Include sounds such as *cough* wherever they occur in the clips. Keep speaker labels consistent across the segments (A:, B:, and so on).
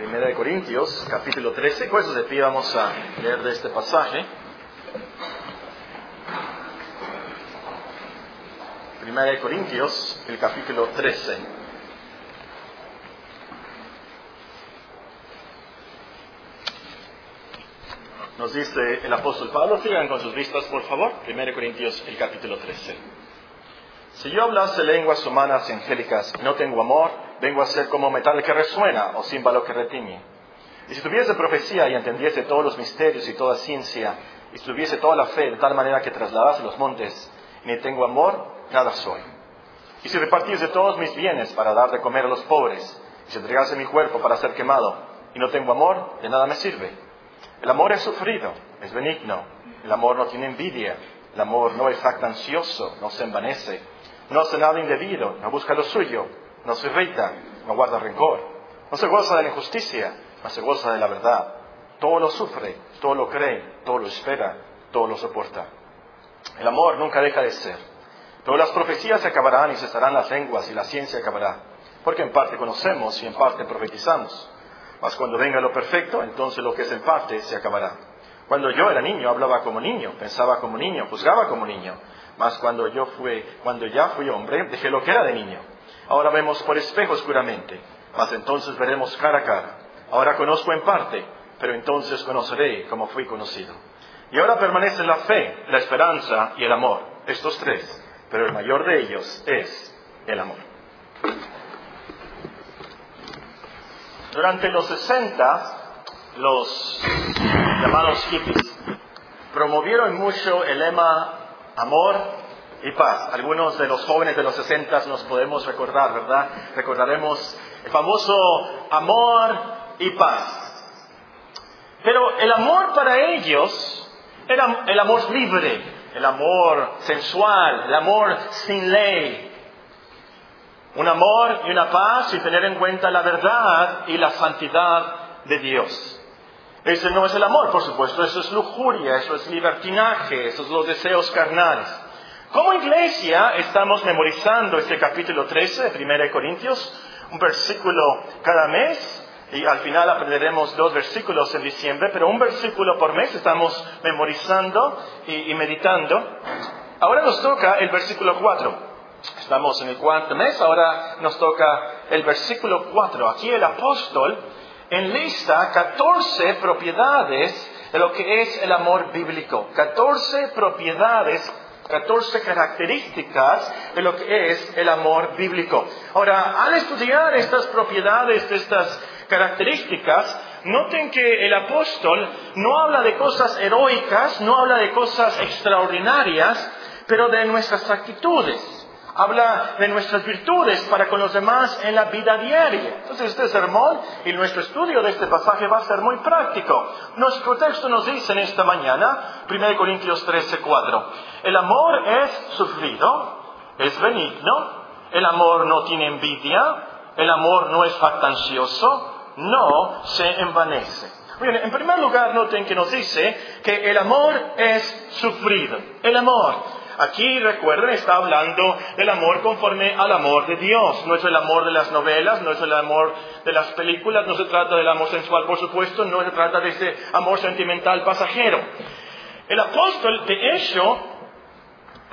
A: Primera de Corintios, capítulo 13. Por eso de pie vamos a leer de este pasaje. Primera de Corintios, el capítulo 13. Nos dice el apóstol Pablo, sigan con sus vistas por favor, Primera de Corintios, el capítulo 13. Si yo hablase lenguas humanas y angélicas no tengo amor, vengo a ser como metal que resuena o címbalo que retiñe. Y si tuviese profecía y entendiese todos los misterios y toda ciencia, y si tuviese toda la fe de tal manera que trasladase los montes, ni tengo amor, nada soy. Y si repartiese todos mis bienes para dar de comer a los pobres, y si entregase mi cuerpo para ser quemado, y no tengo amor, de nada me sirve. El amor es sufrido, es benigno, el amor no tiene envidia, el amor no es jactancioso, no se envanece, no hace nada indebido, no busca lo suyo, no se irrita, no guarda rencor, no se goza de la injusticia, no se goza de la verdad. Todo lo sufre, todo lo cree, todo lo espera, todo lo soporta. El amor nunca deja de ser. Pero las profecías se acabarán y cesarán las lenguas y la ciencia acabará. Porque en parte conocemos y en parte profetizamos. Mas cuando venga lo perfecto, entonces lo que es en parte se acabará. Cuando yo era niño, hablaba como niño, pensaba como niño, juzgaba como niño. Mas cuando yo fui, cuando ya fui hombre, dejé lo que era de niño. Ahora vemos por espejo oscuramente, mas entonces veremos cara a cara. Ahora conozco en parte, pero entonces conoceré como fui conocido. Y ahora permanecen la fe, la esperanza y el amor, estos tres, pero el mayor de ellos es el amor. Durante los 60, los llamados hippies promovieron mucho el lema amor y paz. Algunos de los jóvenes de los 60 nos podemos recordar, ¿verdad? Recordaremos el famoso amor y paz. Pero el amor para ellos era el amor libre, el amor sensual, el amor sin ley. Un amor y una paz sin tener en cuenta la verdad y la santidad de Dios. Ese no es el amor, por supuesto, eso es lujuria, eso es libertinaje, esos son los deseos carnales. Como iglesia estamos memorizando este capítulo 13 de 1 Corintios, un versículo cada mes, y al final aprenderemos dos versículos en diciembre, pero un versículo por mes estamos memorizando y, y meditando. Ahora nos toca el versículo 4. Estamos en el cuarto mes, ahora nos toca el versículo 4. Aquí el apóstol enlista 14 propiedades de lo que es el amor bíblico. 14 propiedades 14 características de lo que es el amor bíblico. Ahora, al estudiar estas propiedades, estas características, noten que el apóstol no habla de cosas heroicas, no habla de cosas extraordinarias, pero de nuestras actitudes habla de nuestras virtudes para con los demás en la vida diaria. Entonces este sermón y nuestro estudio de este pasaje va a ser muy práctico. Nuestro texto nos dice en esta mañana, 1 Corintios 13, 4, el amor es sufrido, es benigno, el amor no tiene envidia, el amor no es factancioso, no se envanece. Bien, en primer lugar, noten que nos dice que el amor es sufrido. El amor Aquí, recuerden, está hablando del amor conforme al amor de Dios. No es el amor de las novelas, no es el amor de las películas, no se trata del amor sensual, por supuesto, no se trata de ese amor sentimental pasajero. El apóstol, de hecho,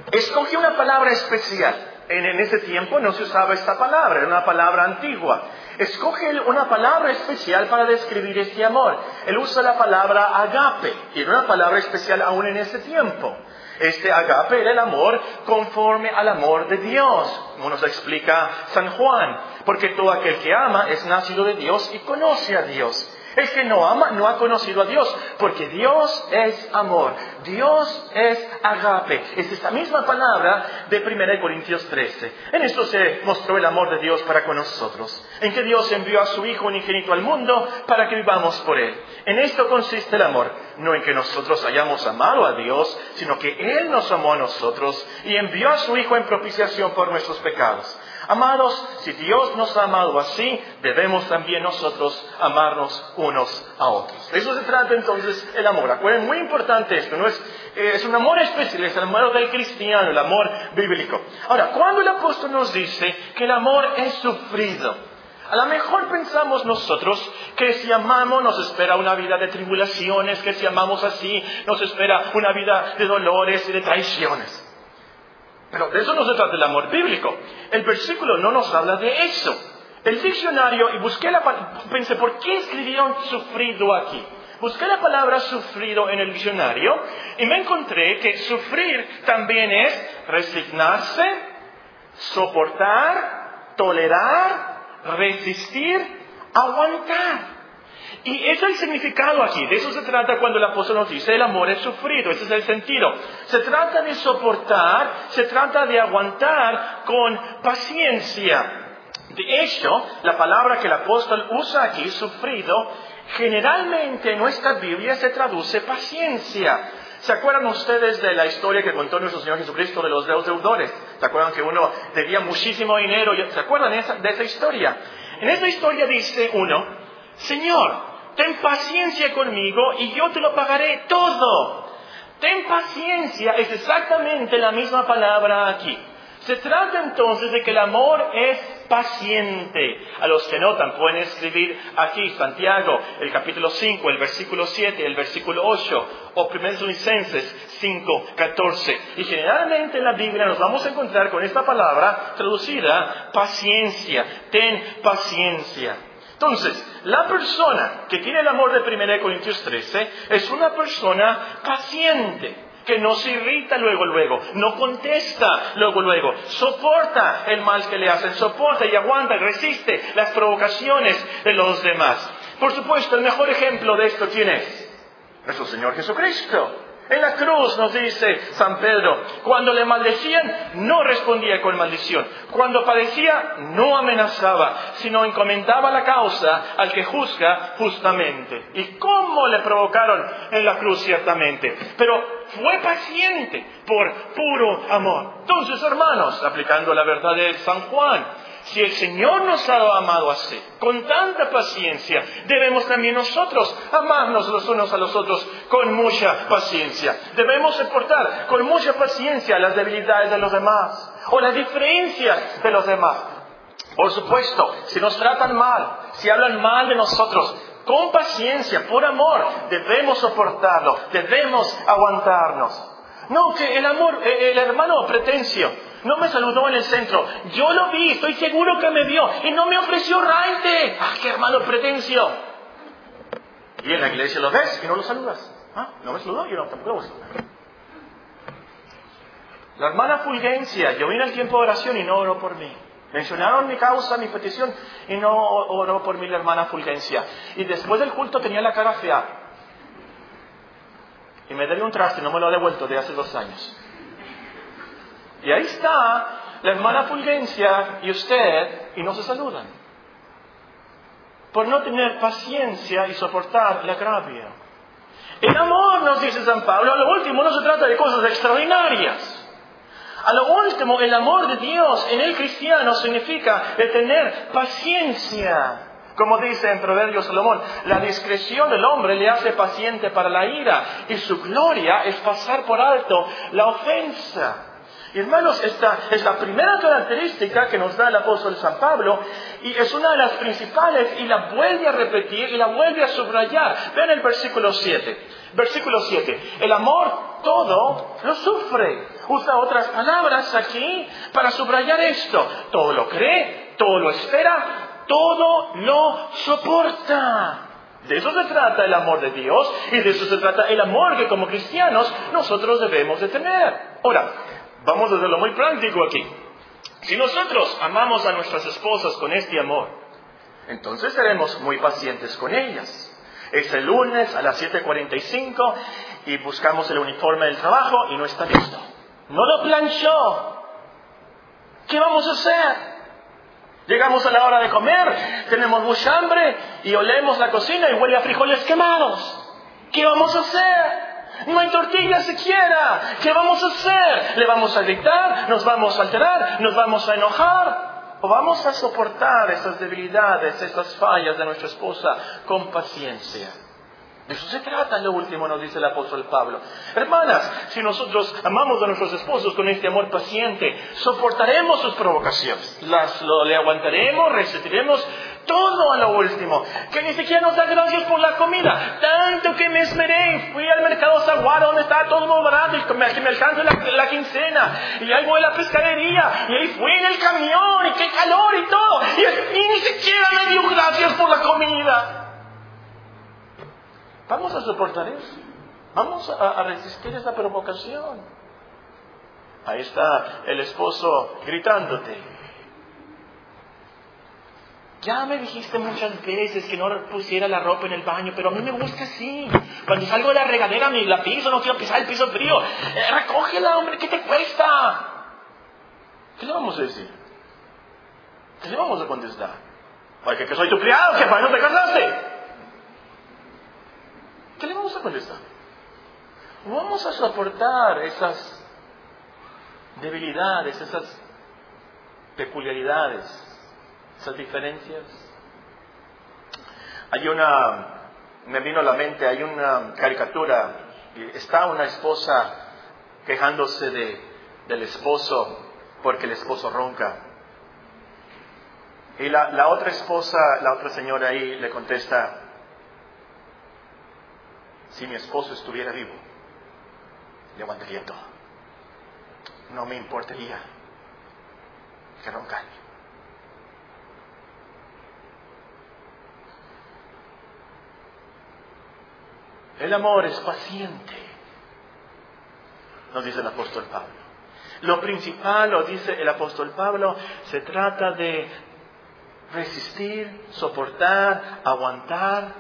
A: escoge una palabra especial. En, ese tiempo no se usaba esta palabra, era una palabra antigua. Escoge una palabra especial para describir este amor. Él usa la palabra agape, y era una palabra especial aún en ese tiempo. Este agape era el amor conforme al amor de Dios, como nos explica San Juan, porque todo aquel que ama es nacido de Dios y conoce a Dios. El que no ama no ha conocido a Dios, porque Dios es amor, Dios es agape. Es esta misma palabra de 1 Corintios 13. En esto se mostró el amor de Dios para con nosotros, en que Dios envió a su Hijo unigénito al mundo para que vivamos por Él. En esto consiste el amor, no en que nosotros hayamos amado a Dios, sino que Él nos amó a nosotros y envió a su Hijo en propiciación por nuestros pecados. Amados, si Dios nos ha amado así, debemos también nosotros amarnos unos a otros. eso se trata entonces el amor. Acuerden, muy importante esto, no es, eh, es un amor especial, es el amor del cristiano, el amor bíblico. Ahora, cuando el apóstol nos dice que el amor es sufrido, A lo mejor pensamos nosotros que si amamos nos espera una vida de tribulaciones, que si amamos así nos espera una vida de dolores y de traiciones. Pero eso no se trata el amor bíblico. El versículo no nos habla de eso. El diccionario, y busqué la pensé, ¿por qué escribieron sufrido aquí? Busqué la palabra sufrido en el diccionario y me encontré que sufrir también es resignarse, soportar, tolerar, resistir, aguantar. Y ese es el significado aquí. De eso se trata cuando el apóstol nos dice el amor es sufrido. Ese es el sentido. Se trata de soportar, se trata de aguantar con paciencia. De hecho, la palabra que el apóstol usa aquí, sufrido, generalmente en nuestra Biblia se traduce paciencia. ¿Se acuerdan ustedes de la historia que contó nuestro Señor Jesucristo de los deudores? ¿Se acuerdan que uno debía muchísimo dinero? ¿Se acuerdan de esa, de esa historia? En esa historia dice uno, Señor, ten paciencia conmigo y yo te lo pagaré todo. Ten paciencia es exactamente la misma palabra aquí. Se trata entonces de que el amor es paciente. A los que notan, pueden escribir aquí Santiago, el capítulo 5, el versículo 7, el versículo 8, o 1 Licenses 5, 14. Y generalmente en la Biblia nos vamos a encontrar con esta palabra traducida paciencia. Ten paciencia. Entonces, la persona que tiene el amor de 1 Corintios 13 es una persona paciente que no se irrita luego, luego, no contesta luego, luego, soporta el mal que le hacen, soporta y aguanta resiste las provocaciones de los demás. Por supuesto, el mejor ejemplo de esto, ¿quién es? Nuestro Señor Jesucristo. En la cruz nos dice San Pedro, cuando le maldecían, no respondía con maldición. Cuando padecía, no amenazaba, sino encomendaba la causa al que juzga justamente. ¿Y cómo le provocaron en la cruz ciertamente? Pero fue paciente por puro amor. Entonces, hermanos, aplicando la verdad de San Juan, si el Señor nos ha amado así, con tanta paciencia, debemos también nosotros amarnos los unos a los otros con mucha paciencia. Debemos soportar con mucha paciencia las debilidades de los demás o las diferencias de los demás. Por supuesto, si nos tratan mal, si hablan mal de nosotros, con paciencia, por amor, debemos soportarlo, debemos aguantarnos. No, que el amor, eh, el hermano pretencio, no me saludó en el centro. Yo lo vi, estoy seguro que me vio y no me ofreció raite. ¡Ah, qué hermano pretencio! Y en la iglesia lo ves y no lo saludas. ¿Ah? No me saludó, yo no, tampoco lo saludar. La hermana Fulgencia, yo vine al tiempo de oración y no oró por mí. Mencionaron mi causa, mi petición, y no oró por mí la hermana Fulgencia. Y después del culto tenía la cara fea. Y me debe un traste, no me lo ha devuelto de hace dos años. Y ahí está la hermana Fulgencia y usted y no se saludan. Por no tener paciencia y soportar la agravio. El amor, nos dice San Pablo, a lo último no se trata de cosas extraordinarias. A lo último, el amor de Dios en el cristiano significa de tener paciencia. Como dice en Proverbios Salomón, la discreción del hombre le hace paciente para la ira y su gloria es pasar por alto la ofensa. Y hermanos, esta es la primera característica que nos da el apóstol San Pablo y es una de las principales y la vuelve a repetir y la vuelve a subrayar. Vean el versículo 7. Versículo 7. El amor todo lo sufre. Usa otras palabras aquí para subrayar esto. Todo lo cree, todo lo espera, todo lo soporta. De eso se trata el amor de Dios y de eso se trata el amor que como cristianos nosotros debemos de tener. Ahora, Vamos a lo muy práctico aquí. Si nosotros amamos a nuestras esposas con este amor, entonces seremos muy pacientes con ellas. Es el lunes a las 7.45 y buscamos el uniforme del trabajo y no está listo. No lo planchó. ¿Qué vamos a hacer? Llegamos a la hora de comer, tenemos mucha hambre y olemos la cocina y huele a frijoles quemados. ¿Qué vamos a hacer? No hay tortilla siquiera. ¿Qué vamos a hacer? ¿Le vamos a gritar? ¿Nos vamos a alterar? ¿Nos vamos a enojar? ¿O vamos a soportar esas debilidades, esas fallas de nuestra esposa con paciencia? De eso se trata, lo último nos dice el apóstol Pablo. Hermanas, si nosotros amamos a nuestros esposos con este amor paciente, soportaremos sus provocaciones, las, lo, le aguantaremos, resistiremos todo a lo último, que ni siquiera nos da gracias por la comida, tanto que me esmeré, fui al mercado Zaguara donde está todo muy barato y me, que me la, quincena, y ahí voy a la pescadería, y ahí fui en el camión, y qué calor y todo, y, ni siquiera me dio gracias por la comida. Vamos a soportar eso, vamos a resistir esa provocación. Ahí está el esposo gritándote, ya me dijiste muchas veces que no pusiera la ropa en el baño, pero a mí me gusta así. Cuando salgo de la regadera, me la piso, no quiero pisar el piso frío. Eh, recógela, hombre, ¿qué te cuesta? ¿Qué le vamos a decir? ¿Qué le vamos a contestar? Porque que soy tu criado, que para no te casaste. ¿Qué le vamos a contestar? Vamos a soportar esas debilidades, esas peculiaridades esas diferencias. Hay una, me vino a la mente, hay una caricatura, está una esposa quejándose de, del esposo porque el esposo ronca. Y la, la otra esposa, la otra señora ahí le contesta, si mi esposo estuviera vivo, le aguantaría todo. No me importaría que roncara. El amor es paciente, nos dice el apóstol Pablo. Lo principal, lo dice el apóstol Pablo, se trata de resistir, soportar, aguantar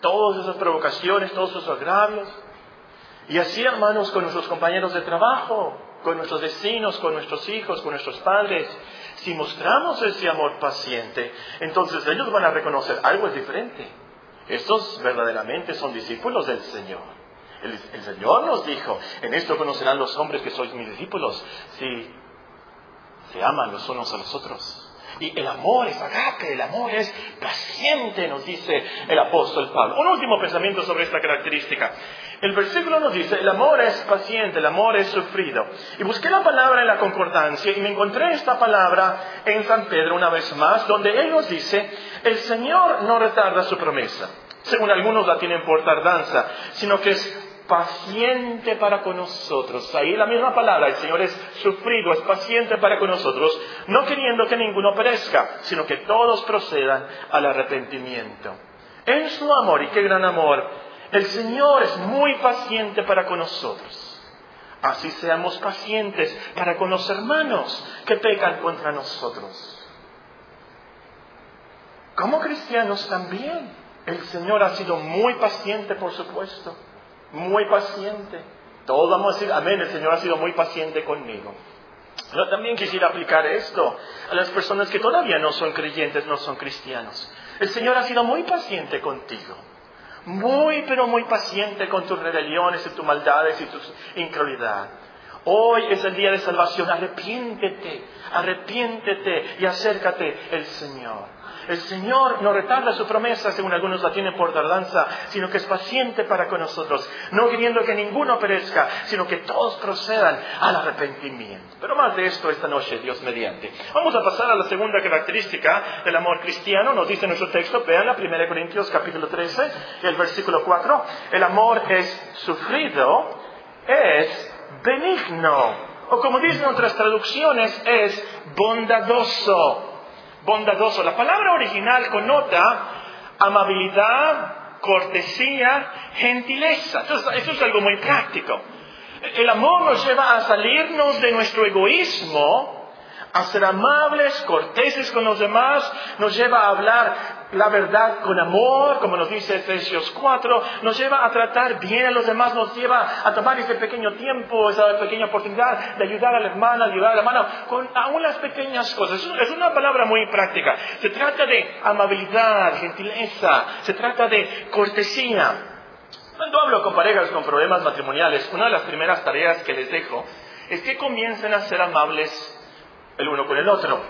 A: todas esas provocaciones, todos esos agravios. Y así, hermanos, con nuestros compañeros de trabajo, con nuestros vecinos, con nuestros hijos, con nuestros padres, si mostramos ese amor paciente, entonces ellos van a reconocer algo es diferente. Estos verdaderamente son discípulos del Señor. El, Señor nos dijo, en esto conocerán los hombres que sois mis discípulos, si se aman los unos a los otros. Y el amor es agape, el amor es paciente, nos dice el apóstol Pablo. Un último pensamiento sobre esta característica. El versículo nos dice, el amor es paciente, el amor es sufrido. Y busqué la palabra en la concordancia y me encontré esta palabra en San Pedro una vez más, donde él nos dice, el Señor no retarda su promesa, según algunos la tienen por tardanza, sino que es paciente para con nosotros. Ahí la misma palabra, el Señor es sufrido, es paciente para con nosotros, no queriendo que ninguno perezca, sino que todos procedan al arrepentimiento. En su amor, y qué gran amor, el Señor es muy paciente para con nosotros. Así seamos pacientes para con los hermanos que pecan contra nosotros. Como cristianos también, el Señor ha sido muy paciente, por supuesto muy paciente. Todos vamos a decir, amén, el Señor ha sido muy paciente conmigo. Pero también quisiera aplicar esto a las personas que todavía no son creyentes, no son cristianos. El Señor ha sido muy paciente contigo. Muy, pero muy paciente con tus rebeliones y tus maldades y tu incredulidad. Hoy es el día de salvación. Arrepiéntete, arrepiéntete y acércate el Señor. El Señor no retarda su promesa, según algunos la tienen por tardanza, sino que es paciente para con nosotros, no queriendo que ninguno perezca, sino que todos procedan al arrepentimiento. Pero más de esto esta noche, Dios mediante. Vamos a pasar a la segunda característica del amor cristiano, nos dice nuestro texto, vean la 1 Corintios capítulo 13, el versículo 4, el amor es sufrido, es benigno, o como dicen otras traducciones, es bondadoso bondadoso. La palabra original connota amabilidad, cortesía, gentileza. eso es algo muy práctico. El amor nos lleva a salirnos de nuestro egoísmo a ser amables, corteses con los demás, nos lleva a hablar la verdad con amor, como nos dice Efesios 4, nos lleva a tratar bien a los demás, nos lleva a tomar ese pequeño tiempo, esa pequeña oportunidad de ayudar a la hermana, ayudar a la hermana, con aún las pequeñas cosas. Es una palabra muy práctica. Se trata de amabilidad, gentileza, se trata de cortesía. Cuando hablo con parejas con problemas matrimoniales, una de las primeras tareas que les dejo es que comiencen a ser amables el uno con el otro.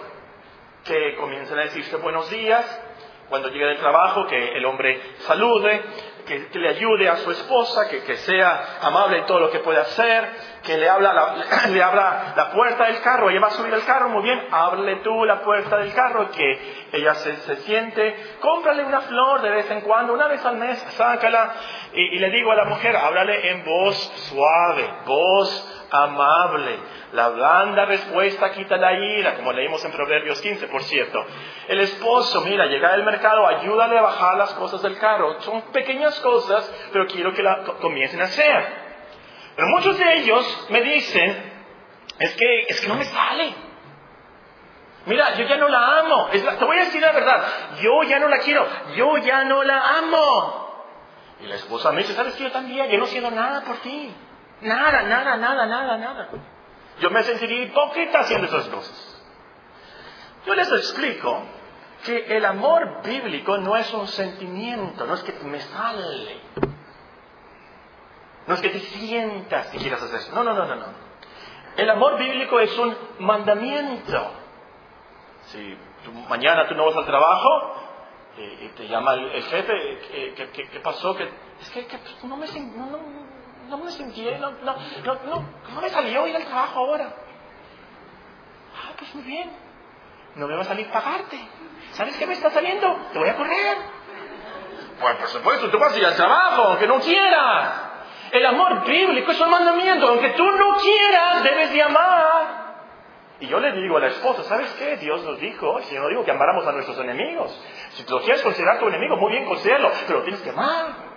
A: Que comiencen a decirse buenos días, cuando llegue del trabajo, que el hombre salude, que, le ayude a su esposa, que, sea amable en todo lo que puede hacer, que le, *clears throat* abra la puerta del carro, ella va a subir el carro, muy bien, háblale tú la puerta del carro, que ella se, siente, cómprale una flor de vez en cuando, una vez al mes, sácala, y, y le digo a la mujer, háblale en voz suave, voz amable. La blanda respuesta quita la ira, como leímos en Proverbios 15, por cierto. El esposo, mira, llega al mercado, ayúdale a bajar las cosas del carro. Son pequeñas cosas, pero quiero que la comiencen a hacer. Pero muchos de ellos me dicen, es que, es que no me sale. Mira, yo ya no la amo. te voy a decir la verdad, yo ya no la quiero, yo ya no la amo. Y la esposa me dice, ¿sabes que yo también? Yo no siento nada por ti. Nada, nada, nada, nada, nada. Yo me sentiría hipócrita haciendo esas cosas. Yo les explico que el amor bíblico no es un sentimiento, no es que me sale. No es que te sientas que quieras hacer eso. No, no, no, no, no. El amor bíblico es un mandamiento. Si mañana tú no vas al trabajo eh, y te llama el, jefe, eh, ¿qué, pasó? Que, es que, no me no, no me sentí, no, no, no, no, no me salió ir al trabajo ahora. Ah, pues muy bien. No me va a salir pagarte. ¿Sabes qué me está saliendo? Te voy a correr. Pues por supuesto, tú vas a ir al trabajo, aunque no quieras. El amor bíblico es un mandamiento. Aunque tú no quieras, debes de amar. Y yo le digo a la esposa, ¿sabes qué? Dios nos dijo, el Señor dijo que amáramos a nuestros enemigos. Si tú lo quieres considerar tu enemigo, muy bien, considéralo, pero tienes que amar.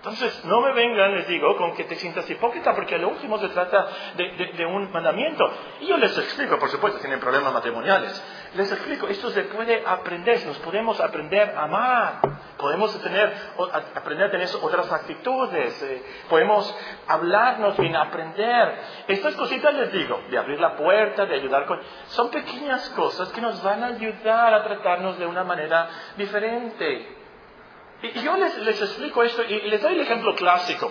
A: Entonces, no me vengan, les digo, con que te sientas hipócrita, porque lo último se trata de, un mandamiento. Y yo les explico, por supuesto, tienen problemas matrimoniales. Les explico, esto se puede aprender, nos podemos aprender a amar, podemos tener, aprender a tener otras actitudes, eh, podemos hablarnos bien, aprender. Estas cositas les digo, de abrir la puerta, de ayudar con... Son pequeñas cosas que nos van a ayudar a tratarnos de una manera diferente. Y yo les, explico esto y les doy el ejemplo clásico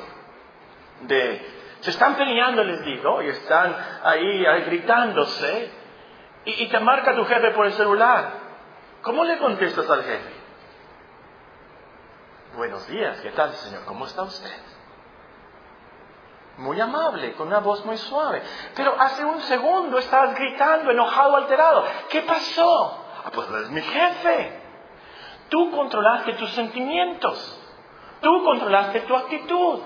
A: de, se están peleando, les digo, y están ahí, gritándose, y, te marca tu jefe por el celular. ¿Cómo le contestas al jefe? Buenos días, ¿qué tal, señor? ¿Cómo está usted? Muy amable, con una voz muy suave. Pero hace un segundo estabas gritando, enojado, alterado. ¿Qué pasó? Ah, pues es mi jefe. Tú controlaste tus sentimientos. Tú controlaste tu actitud.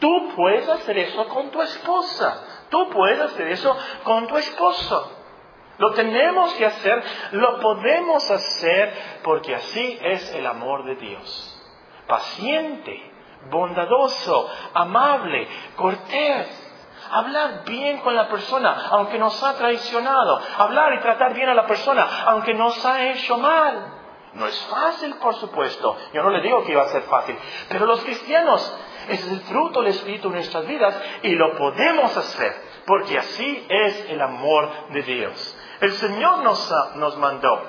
A: Tú puedes hacer eso con tu esposa. Tú puedes hacer eso con tu esposo. Lo tenemos que hacer, lo podemos hacer porque así es el amor de Dios. Paciente, bondadoso, amable, cortés. Hablar bien con la persona, aunque nos ha traicionado. Hablar y tratar bien a la persona, aunque nos ha hecho mal. No es fácil, por supuesto. Yo no le digo que iba a ser fácil. Pero los cristianos, es el fruto del Espíritu en nuestras vidas y lo podemos hacer. Porque así es el amor de Dios. El Señor nos, nos mandó.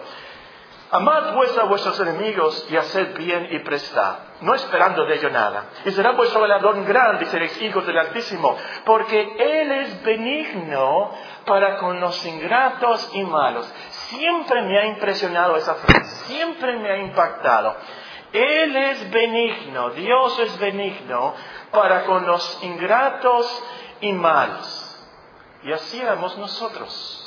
A: Amad pues a vuestros enemigos y haced bien y prestad, no esperando de ello nada. Y será vuestro galardón grande y seréis hijos del Altísimo, porque Él es benigno para con los ingratos y malos. Siempre me ha impresionado esa frase, siempre me ha impactado. Él es benigno, Dios es benigno para con los ingratos y malos. Y así éramos nosotros.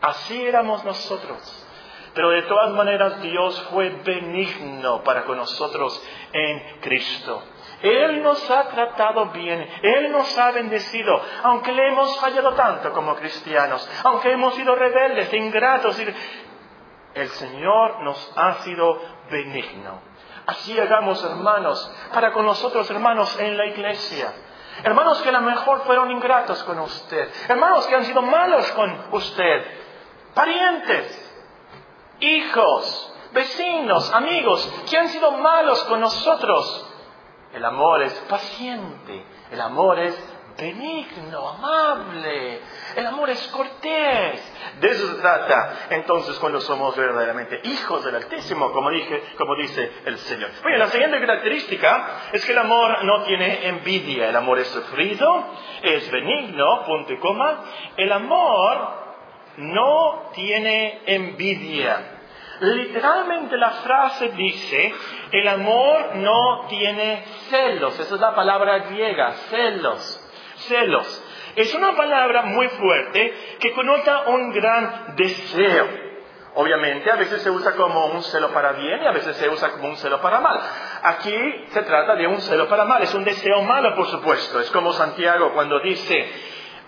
A: Así éramos nosotros. Pero de todas maneras Dios fue benigno para con nosotros en Cristo. Él nos ha tratado bien, Él nos ha bendecido, aunque le hemos fallado tanto como cristianos, aunque hemos sido rebeldes, ingratos. El Señor nos ha sido benigno. Así hagamos, hermanos, para con nosotros, hermanos, en la iglesia. Hermanos que a lo mejor fueron ingratos con usted. Hermanos que han sido malos con usted. Parientes, hijos, vecinos, amigos que han sido malos con nosotros. El amor es paciente, el amor es benigno, amable, el amor es cortés. De eso se trata entonces cuando somos verdaderamente hijos del Altísimo, como, dije, como dice el Señor. Bueno, la siguiente característica es que el amor no tiene envidia, el amor es sufrido, es benigno, punto y coma. El amor no tiene envidia. Literalmente la frase dice, el amor no tiene celos. Esa es la palabra griega, celos. Celos. Es una palabra muy fuerte que conota un gran deseo. Obviamente a veces se usa como un celo para bien y a veces se usa como un celo para mal. Aquí se trata de un celo para mal, es un deseo malo por supuesto. Es como Santiago cuando dice,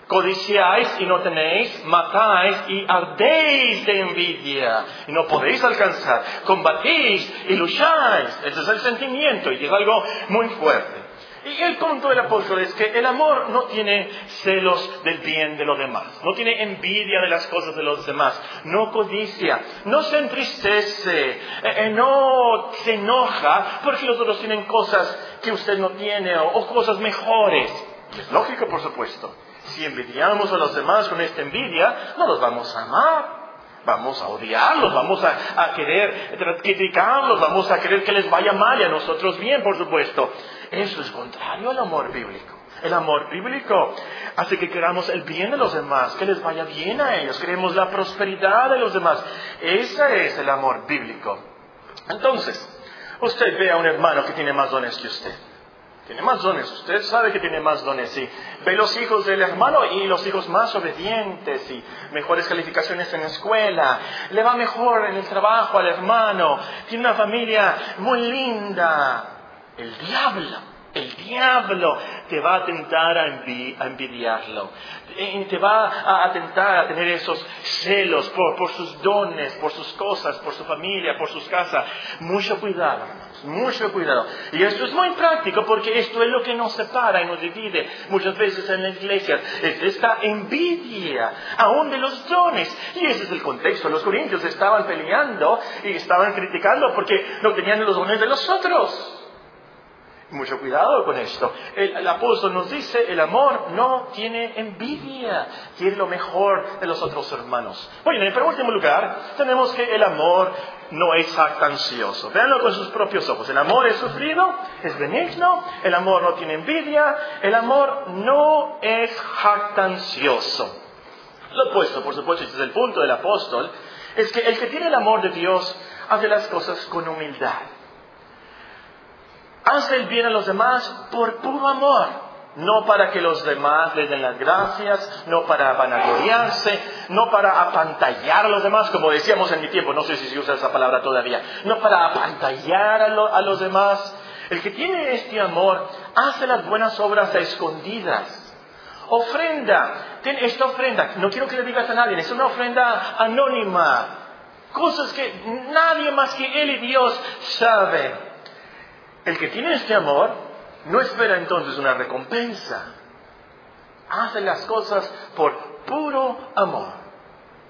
A: codiciáis y no tenéis, matáis y ardéis de envidia y no podéis alcanzar, combatís y lucháis. Ese es el sentimiento y es algo muy fuerte. Y el punto del apóstol es que el amor no tiene celos del bien de los demás, no tiene envidia de las cosas de los demás, no codicia, no se entristece, eh, eh, no se enoja porque los otros tienen cosas que usted no tiene o, cosas mejores. es lógico, por supuesto. Si envidiamos a los demás con esta envidia, no los vamos a amar. Vamos a odiarlos, vamos a, a, querer criticarlos, vamos a querer que les vaya mal y a nosotros bien, por supuesto. Eso es contrario al amor bíblico. El amor bíblico hace que queramos el bien de los demás, que les vaya bien a ellos, queremos la prosperidad de los demás. Ese es el amor bíblico. Entonces, usted ve a un hermano que tiene más dones que usted. Tiene más dones, usted sabe que tiene más dones, y ve los hijos del hermano y los hijos más obedientes y mejores calificaciones en la escuela, le va mejor en el trabajo al hermano, tiene una familia muy linda, el diablo, el diablo te va a tentar a, envidiarlo, te va a tentar a tener esos celos por, sus dones, por sus cosas, por su familia, por sus casas. Mucho cuidado, mucho cuidado. Y esto es muy práctico porque esto es lo que nos separa y nos divide muchas veces en la iglesia. Es esta envidia aún de los dones. Y ese es el contexto. Los corintios estaban peleando y estaban criticando porque no tenían los dones de los otros. Mucho cuidado con esto. El, apóstol nos dice, el amor no tiene envidia, quiere lo mejor de los otros hermanos. Bueno, en último lugar, tenemos que el amor no es jactancioso. Veanlo con sus propios ojos. El amor es sufrido, es benigno, el amor no tiene envidia, el amor no es jactancioso. Lo opuesto, por supuesto, este es el punto del apóstol, es que el que tiene el amor de Dios hace las cosas con humildad hace el bien a los demás por puro amor, no para que los demás les den las gracias, no para vanagloriarse, no para apantallar a los demás, como decíamos en mi tiempo, no sé si se usa esa palabra todavía, no para apantallar a, los demás. El que tiene este amor hace las buenas obras a escondidas. Ofrenda, esta ofrenda, no quiero que le digas a nadie, es una ofrenda anónima, cosas que nadie más que Él y Dios saben. El que tiene este amor no espera entonces una recompensa. Hace las cosas por puro amor.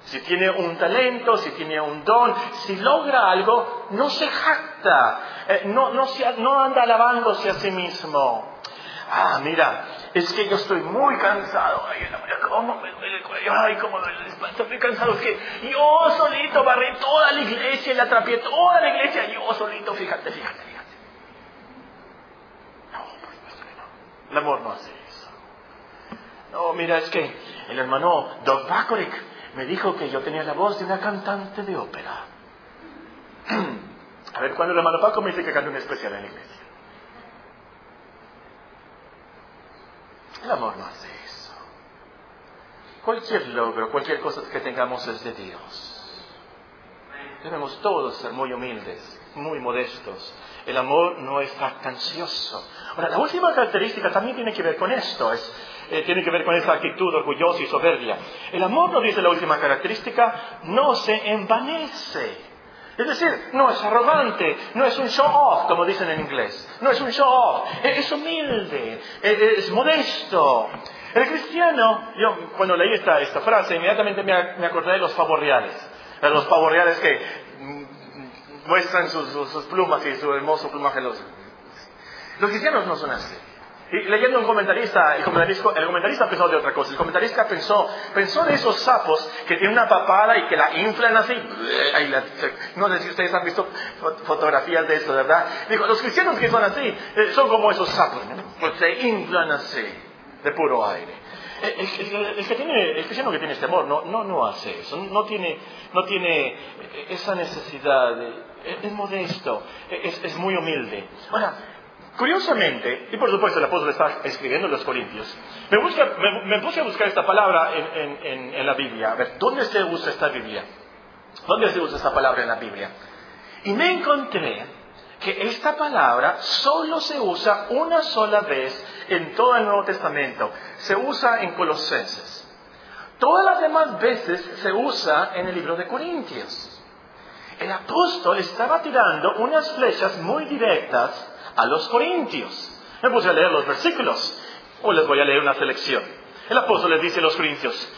A: Si tiene un talento, si tiene un don, si logra algo, no se jacta, eh, no, no, anda alabándose a sí mismo. Ah, mira, es que yo estoy muy cansado. Ay, cómo me duele el cuello. Ay, cómo me duele Estoy muy cansado. Es que yo solito barré toda la iglesia y la trapié toda la iglesia. Yo solito, fíjate, fíjate. El amor no hace eso. No, mira, es que el hermano Doc Bakovic me dijo que yo tenía la voz de una cantante de ópera. *clears throat* A ver, cuando el hermano Paco me dice que cante un especial en la iglesia. El amor no hace eso. Cualquier logro, cualquier cosa que tengamos es de Dios. Debemos todos ser muy humildes, muy modestos, el amor no es jactancioso. Ahora, la última característica también tiene que ver con esto, eh, tiene que ver con esa actitud orgullosa y soberbia. El amor, nos dice la última característica, no se envanece. Es decir, no es arrogante, no es un show off, como dicen en inglés. No es un show off, es humilde, es, modesto. El cristiano, yo cuando leí esta, esta frase, inmediatamente me, acordé de los pavos reales. De los pavos reales que muestran sus, plumas y su hermoso plumaje. Los, los cristianos no son así. Y leyendo un comentarista, el comentarista, pensó de otra cosa. El comentarista pensó, pensó de esos sapos que tienen una papada y que la inflan así. no sé si ustedes han visto fotografías de eso, ¿verdad? Dijo, los cristianos que son así, eh, son como esos sapos, pues se inflan así, de puro aire. El, que tiene, el cristiano que tiene este amor no, no, no hace eso, no tiene, no tiene esa necesidad, es, modesto, es, es, muy humilde. Ahora, curiosamente, y por supuesto el apóstol está escribiendo en los Corintios, me, busca, me, puse a buscar esta palabra en, en, en, la Biblia, a ver, ¿dónde se usa esta Biblia? ¿Dónde se usa esta palabra en la Biblia? Y me encontré que esta palabra solo se usa una sola vez en todo el Nuevo Testamento. Se usa en Colosenses. Todas las demás veces se usa en el libro de Corintios. El apóstol estaba tirando unas flechas muy directas a los corintios. Me puse a leer los versículos. Hoy les voy a leer una selección. El apóstol les dice a los corintios,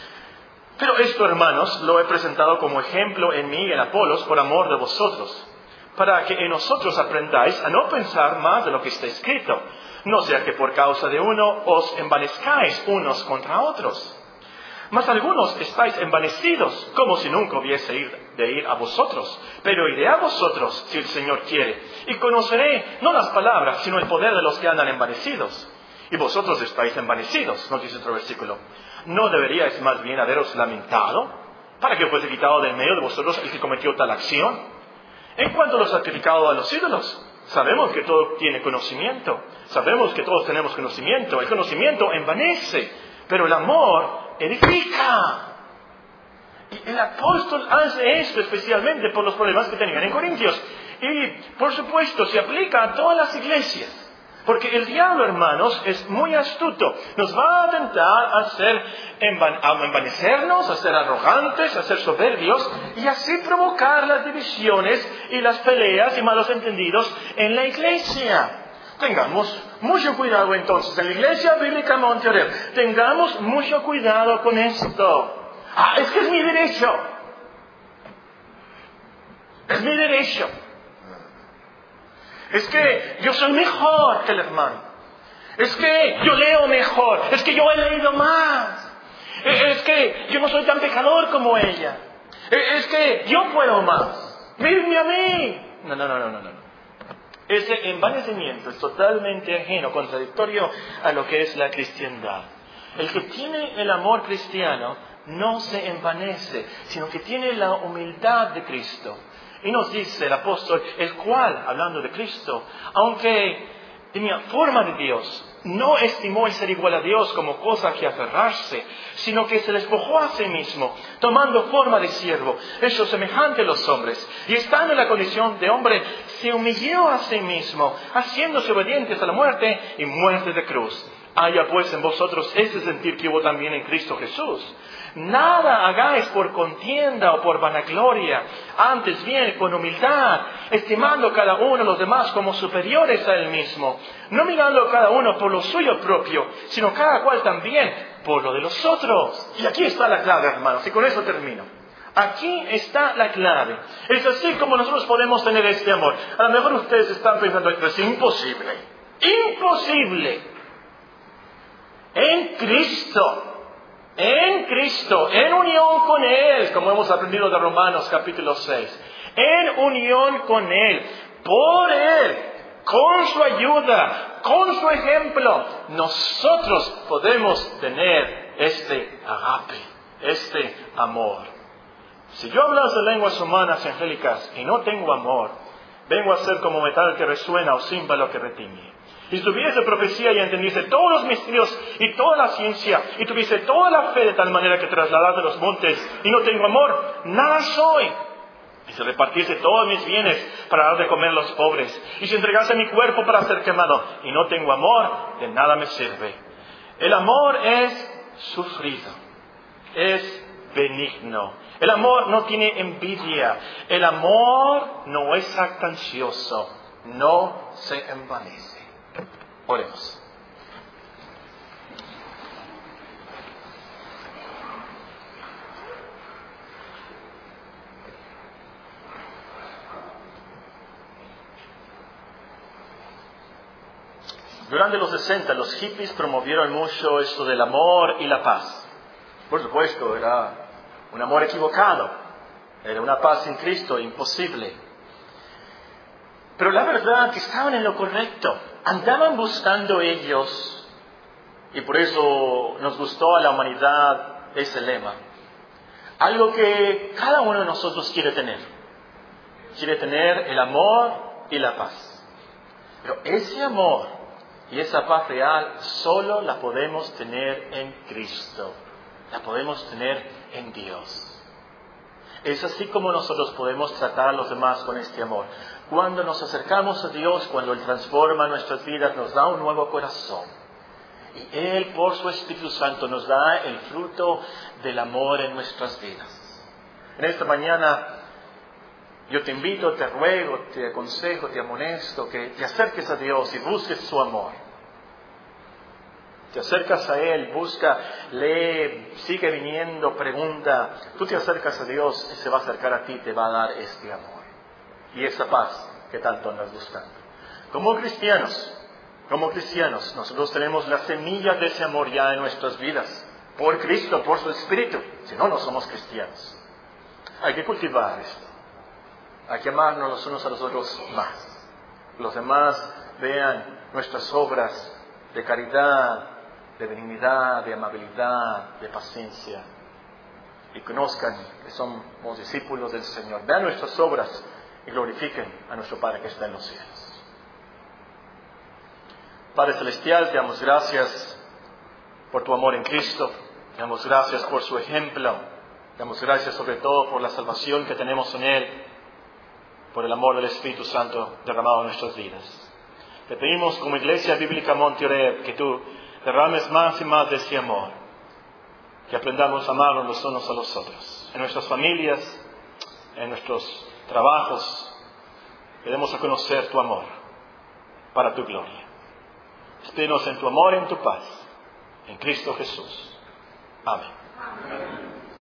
A: pero esto, hermanos, lo he presentado como ejemplo en mí y en Apolos por amor de vosotros para que en nosotros aprendáis a no pensar más de lo que está escrito, no sea que por causa de uno os envanezcáis unos contra otros. Mas algunos estáis envanecidos, como si nunca hubiese ir de ir a vosotros, pero iré a vosotros si el Señor quiere, y conoceré no las palabras, sino el poder de los que andan envanecidos. Y vosotros estáis envanecidos, nos dice otro versículo. ¿No deberíais más bien haberos lamentado para que fuese quitado del medio de vosotros el que cometió tal acción? En cuanto a los sacrificados a los ídolos, sabemos que todo tiene conocimiento, sabemos que todos tenemos conocimiento, el conocimiento envanece, pero el amor edifica. Y el apóstol hace esto especialmente por los problemas que tenían en Corintios. Y por supuesto se aplica a todas las iglesias. Porque el diablo, hermanos, es muy astuto. Nos va a tentar a, hacer, envanecernos, a ser arrogantes, a ser soberbios y así provocar las divisiones y las peleas y malos entendidos en la iglesia. Tengamos mucho cuidado entonces. En la iglesia bíblica Monterrey, tengamos mucho cuidado con esto. Ah, es que es mi derecho. Es mi derecho. Es que yo soy mejor que el hermano. Es que yo leo mejor. Es que yo he leído más. E, es que yo no soy tan pecador como ella. E, es que yo puedo más. Mírenme a mí. No, no, no, no, no, no. Ese envanecimiento es totalmente ajeno, contradictorio a lo que es la cristiandad. El que tiene el amor cristiano no se envanece, sino que tiene la humildad de Cristo. Y nos dice el apóstol, el cual, hablando de Cristo, aunque tenía forma de Dios, no estimó ser igual a Dios como cosa que aferrarse, sino que se despojó a sí mismo, tomando forma de siervo, hecho semejante a los hombres, y estando en la condición de hombre, se humilló a sí mismo, haciéndose obedientes a la muerte y muerte de cruz. Haya pues en vosotros ese sentir que hubo también en Cristo Jesús Nada hagáis por contienda o por vanagloria, antes bien con humildad, estimando cada uno a los demás como superiores a él mismo, no mirando cada uno por lo suyo propio, sino cada cual también por lo de los otros. Y aquí está la clave, hermanos, y con eso termino. Aquí está la clave. Es así como nosotros podemos tener este amor. A lo mejor ustedes están pensando, es imposible. Imposible. En Cristo en Cristo, en unión con Él, como hemos aprendido de Romanos capítulo 6, en unión con Él, por Él, con su ayuda, con su ejemplo, nosotros podemos tener este agape, este amor. Si yo de lenguas humanas angélicas y no tengo amor, vengo a ser como metal que resuena o címbalo que retiñe y tuviese profecía y entendiese todos los misterios y toda la ciencia, y tuviese toda la fe de tal manera que trasladase los montes, y no tengo amor, nada soy. Y se repartiese todos mis bienes para dar de comer a los pobres, y se entregase mi cuerpo para ser quemado, y no tengo amor, de nada me sirve. El amor es sufrido, es benigno. El amor no tiene envidia. El amor no es actancioso, no se envanece. Oremos. Durante los 60 los hippies promovieron mucho esto del amor y la paz. Por supuesto, era un amor equivocado, era una paz en Cristo imposible. Pero la verdad que estaban en lo correcto andaban buscando ellos Y por eso nos gustó a la humanidad ese lema. Algo que cada uno de nosotros quiere tener. Quiere tener el amor y la paz. Pero ese amor y esa paz real solo la podemos tener en Cristo. La podemos tener en Dios. Es así como nosotros podemos tratar a los demás con este amor. Cuando nos acercamos a Dios, cuando Él transforma nuestras vidas, nos da un nuevo corazón. Y Él, por su Espíritu Santo, nos da el fruto del amor en nuestras vidas. En esta mañana yo te invito, te ruego, te aconsejo, te amonesto que te acerques a Dios y busques su amor. Te acercas a Él, busca, lee, sigue viniendo, pregunta. Tú te acercas a Dios y se va a acercar a ti, te va a dar este amor y esa paz que tanto andas buscando. Como cristianos, como cristianos, nosotros tenemos las semillas de ese amor ya en nuestras vidas, por Cristo, por su Espíritu. Si no, no somos cristianos. Hay que cultivar esto. Hay que amarnos los unos a los otros más. Los demás vean nuestras obras de caridad, de benignidad, de amabilidad, de paciencia, y conozcan que somos discípulos del Señor. Vean nuestras obras y glorifiquen a nuestro Padre que está en los cielos. Padre Celestial, te damos gracias por tu amor en Cristo, te damos gracias por su ejemplo, te damos gracias sobre todo por la salvación que tenemos en Él, por el amor del Espíritu Santo derramado en nuestras vidas. Te pedimos como Iglesia Bíblica Monterrey que tú derrames más y más de ese amor, que aprendamos a amarnos los unos a los otros, en nuestras familias, en nuestros trabajos. Queremos conocer tu amor para tu gloria. Espíritus en tu amor y en tu paz, en Cristo Jesús. Amén.